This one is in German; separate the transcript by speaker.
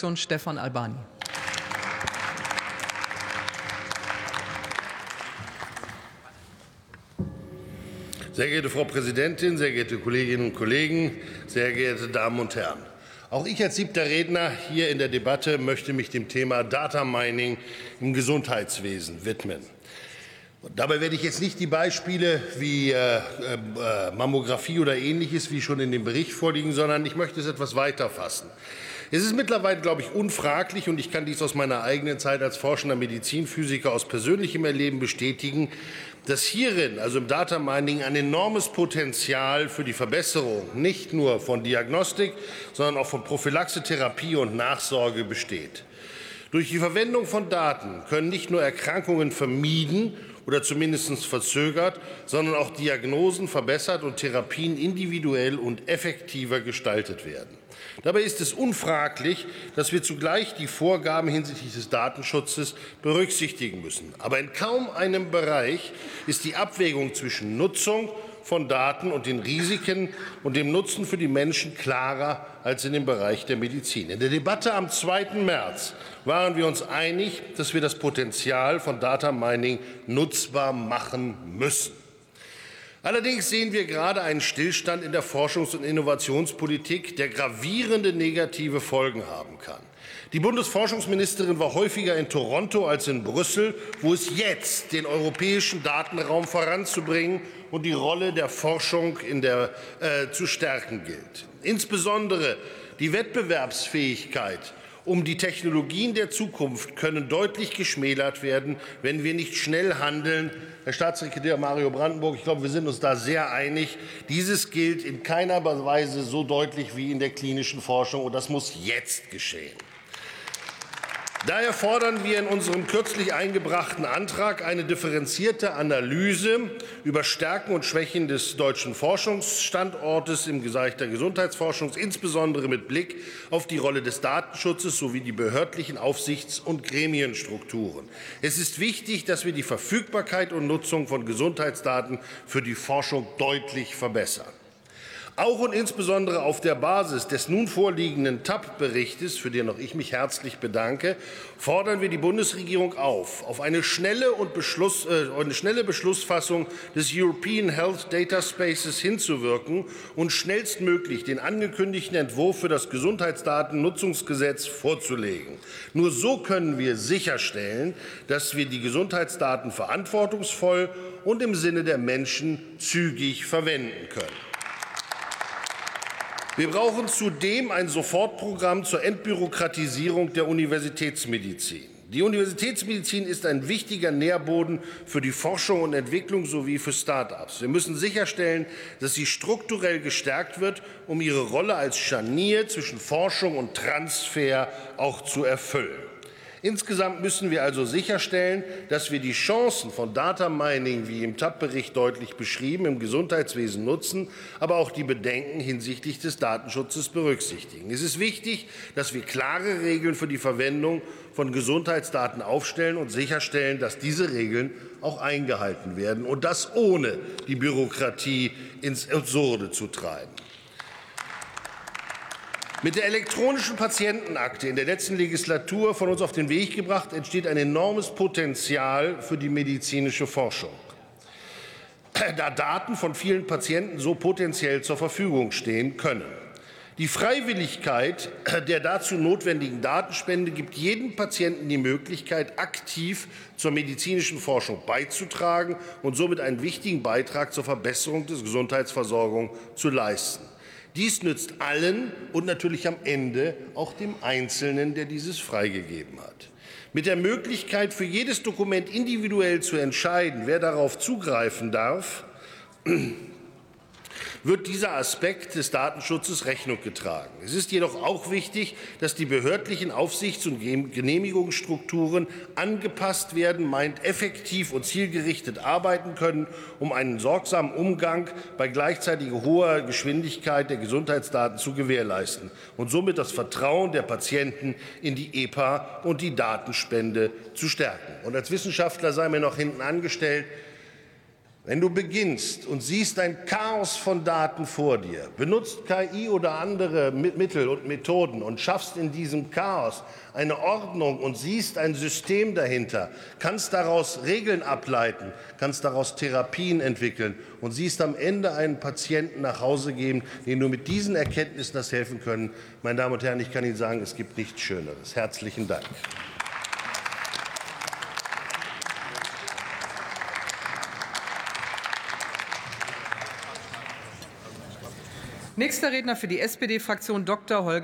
Speaker 1: SPD-Fraktion Stefan Albani.
Speaker 2: Sehr geehrte Frau Präsidentin, sehr geehrte Kolleginnen und Kollegen, sehr geehrte Damen und Herren! Auch ich als siebter Redner hier in der Debatte möchte mich dem Thema Data Mining im Gesundheitswesen widmen. Dabei werde ich jetzt nicht die Beispiele wie äh, äh, Mammographie oder Ähnliches, wie schon in dem Bericht vorliegen, sondern ich möchte es etwas weiter fassen. Es ist mittlerweile, glaube ich, unfraglich, und ich kann dies aus meiner eigenen Zeit als forschender Medizinphysiker aus persönlichem Erleben bestätigen, dass hierin, also im Data Mining, ein enormes Potenzial für die Verbesserung nicht nur von Diagnostik, sondern auch von Prophylaxe, Therapie und Nachsorge besteht. Durch die Verwendung von Daten können nicht nur Erkrankungen vermieden oder zumindest verzögert, sondern auch Diagnosen verbessert und Therapien individuell und effektiver gestaltet werden. Dabei ist es unfraglich, dass wir zugleich die Vorgaben hinsichtlich des Datenschutzes berücksichtigen müssen. Aber in kaum einem Bereich ist die Abwägung zwischen Nutzung von Daten und den Risiken und dem Nutzen für die Menschen klarer als in dem Bereich der Medizin. In der Debatte am 2. März waren wir uns einig, dass wir das Potenzial von Data Mining nutzbar machen müssen. Allerdings sehen wir gerade einen Stillstand in der Forschungs- und Innovationspolitik, der gravierende negative Folgen haben kann. Die Bundesforschungsministerin war häufiger in Toronto als in Brüssel, wo es jetzt den europäischen Datenraum voranzubringen und die Rolle der Forschung der, äh, zu stärken gilt. Insbesondere die Wettbewerbsfähigkeit um die Technologien der Zukunft können deutlich geschmälert werden, wenn wir nicht schnell handeln. Herr Staatssekretär Mario Brandenburg, ich glaube, wir sind uns da sehr einig. Dieses gilt in keiner Weise so deutlich wie in der klinischen Forschung, und das muss jetzt geschehen. Daher fordern wir in unserem kürzlich eingebrachten Antrag eine differenzierte Analyse über Stärken und Schwächen des deutschen Forschungsstandortes im Bereich der Gesundheitsforschung, insbesondere mit Blick auf die Rolle des Datenschutzes sowie die behördlichen Aufsichts- und Gremienstrukturen. Es ist wichtig, dass wir die Verfügbarkeit und Nutzung von Gesundheitsdaten für die Forschung deutlich verbessern. Auch und insbesondere auf der Basis des nun vorliegenden TAP-Berichtes, für den auch ich mich herzlich bedanke, fordern wir die Bundesregierung auf, auf eine schnelle, und Beschluss, äh, eine schnelle Beschlussfassung des European Health Data Spaces hinzuwirken und schnellstmöglich den angekündigten Entwurf für das Gesundheitsdatennutzungsgesetz vorzulegen. Nur so können wir sicherstellen, dass wir die Gesundheitsdaten verantwortungsvoll und im Sinne der Menschen zügig verwenden können. Wir brauchen zudem ein Sofortprogramm zur Entbürokratisierung der Universitätsmedizin. Die Universitätsmedizin ist ein wichtiger Nährboden für die Forschung und Entwicklung sowie für Start-ups. Wir müssen sicherstellen, dass sie strukturell gestärkt wird, um ihre Rolle als Scharnier zwischen Forschung und Transfer auch zu erfüllen. Insgesamt müssen wir also sicherstellen, dass wir die Chancen von Data Mining, wie im TAP-Bericht deutlich beschrieben, im Gesundheitswesen nutzen, aber auch die Bedenken hinsichtlich des Datenschutzes berücksichtigen. Es ist wichtig, dass wir klare Regeln für die Verwendung von Gesundheitsdaten aufstellen und sicherstellen, dass diese Regeln auch eingehalten werden, und das ohne die Bürokratie ins Absurde zu treiben. Mit der elektronischen Patientenakte in der letzten Legislatur von uns auf den Weg gebracht, entsteht ein enormes Potenzial für die medizinische Forschung. Da Daten von vielen Patienten so potenziell zur Verfügung stehen können. Die Freiwilligkeit der dazu notwendigen Datenspende gibt jedem Patienten die Möglichkeit, aktiv zur medizinischen Forschung beizutragen und somit einen wichtigen Beitrag zur Verbesserung der Gesundheitsversorgung zu leisten. Dies nützt allen und natürlich am Ende auch dem Einzelnen, der dieses freigegeben hat. Mit der Möglichkeit, für jedes Dokument individuell zu entscheiden, wer darauf zugreifen darf, wird dieser Aspekt des Datenschutzes Rechnung getragen. Es ist jedoch auch wichtig, dass die behördlichen Aufsichts- und Genehmigungsstrukturen angepasst werden, meint effektiv und zielgerichtet arbeiten können, um einen sorgsamen Umgang bei gleichzeitiger hoher Geschwindigkeit der Gesundheitsdaten zu gewährleisten und somit das Vertrauen der Patienten in die EPA und die Datenspende zu stärken. Und als Wissenschaftler sei mir noch hinten angestellt, Wenn du beginnst und siehst ein Chaos von Daten vor dir, benutzt KI oder andere Mittel und Methoden und schaffst in diesem Chaos eine Ordnung und siehst ein System dahinter, kannst daraus Regeln ableiten, kannst daraus Therapien entwickeln und siehst am Ende einen Patienten nach Hause gehen, den du mit diesen Erkenntnissen das helfen können. Meine Damen und Herren, ich kann Ihnen sagen, es gibt nichts Schöneres. Herzlichen Dank.
Speaker 1: Nächster Redner für die SPD-Fraktion Dr. Holger